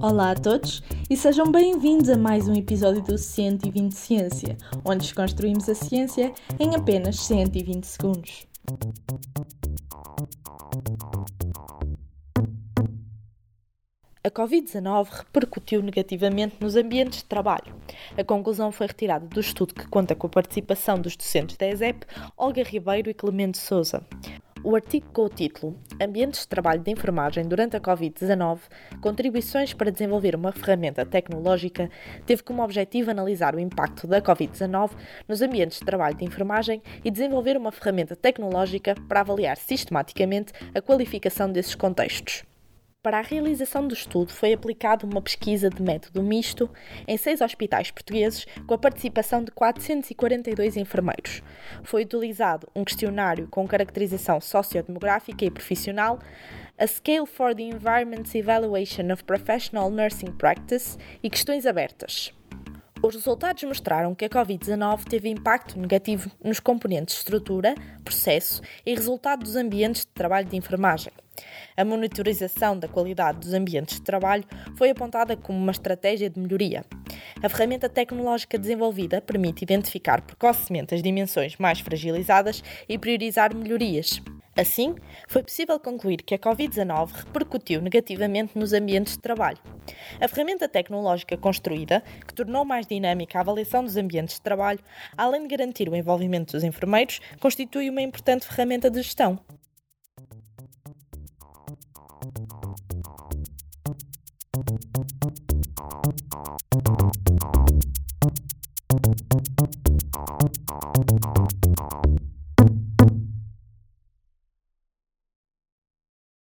Olá a todos e sejam bem-vindos a mais um episódio do 120 Ciência, onde desconstruímos a ciência em apenas 120 segundos. A Covid-19 repercutiu negativamente nos ambientes de trabalho. A conclusão foi retirada do estudo que conta com a participação dos docentes da ESEP, Olga Ribeiro e Clemente Souza. O artigo com o título Ambientes de Trabalho de Enfermagem durante a Covid-19 Contribuições para desenvolver uma ferramenta tecnológica teve como objetivo analisar o impacto da Covid-19 nos ambientes de trabalho de enfermagem e desenvolver uma ferramenta tecnológica para avaliar sistematicamente a qualificação desses contextos. Para a realização do estudo foi aplicada uma pesquisa de método misto em seis hospitais portugueses com a participação de 442 enfermeiros. Foi utilizado um questionário com caracterização sociodemográfica e profissional, a Scale for the Environment's Evaluation of Professional Nursing Practice e questões abertas. Os resultados mostraram que a Covid-19 teve impacto negativo nos componentes estrutura, processo e resultado dos ambientes de trabalho de enfermagem. A monitorização da qualidade dos ambientes de trabalho foi apontada como uma estratégia de melhoria. A ferramenta tecnológica desenvolvida permite identificar precocemente as dimensões mais fragilizadas e priorizar melhorias. Assim, foi possível concluir que a Covid-19 repercutiu negativamente nos ambientes de trabalho. A ferramenta tecnológica construída, que tornou mais dinâmica a avaliação dos ambientes de trabalho, além de garantir o envolvimento dos enfermeiros, constitui uma importante ferramenta de gestão.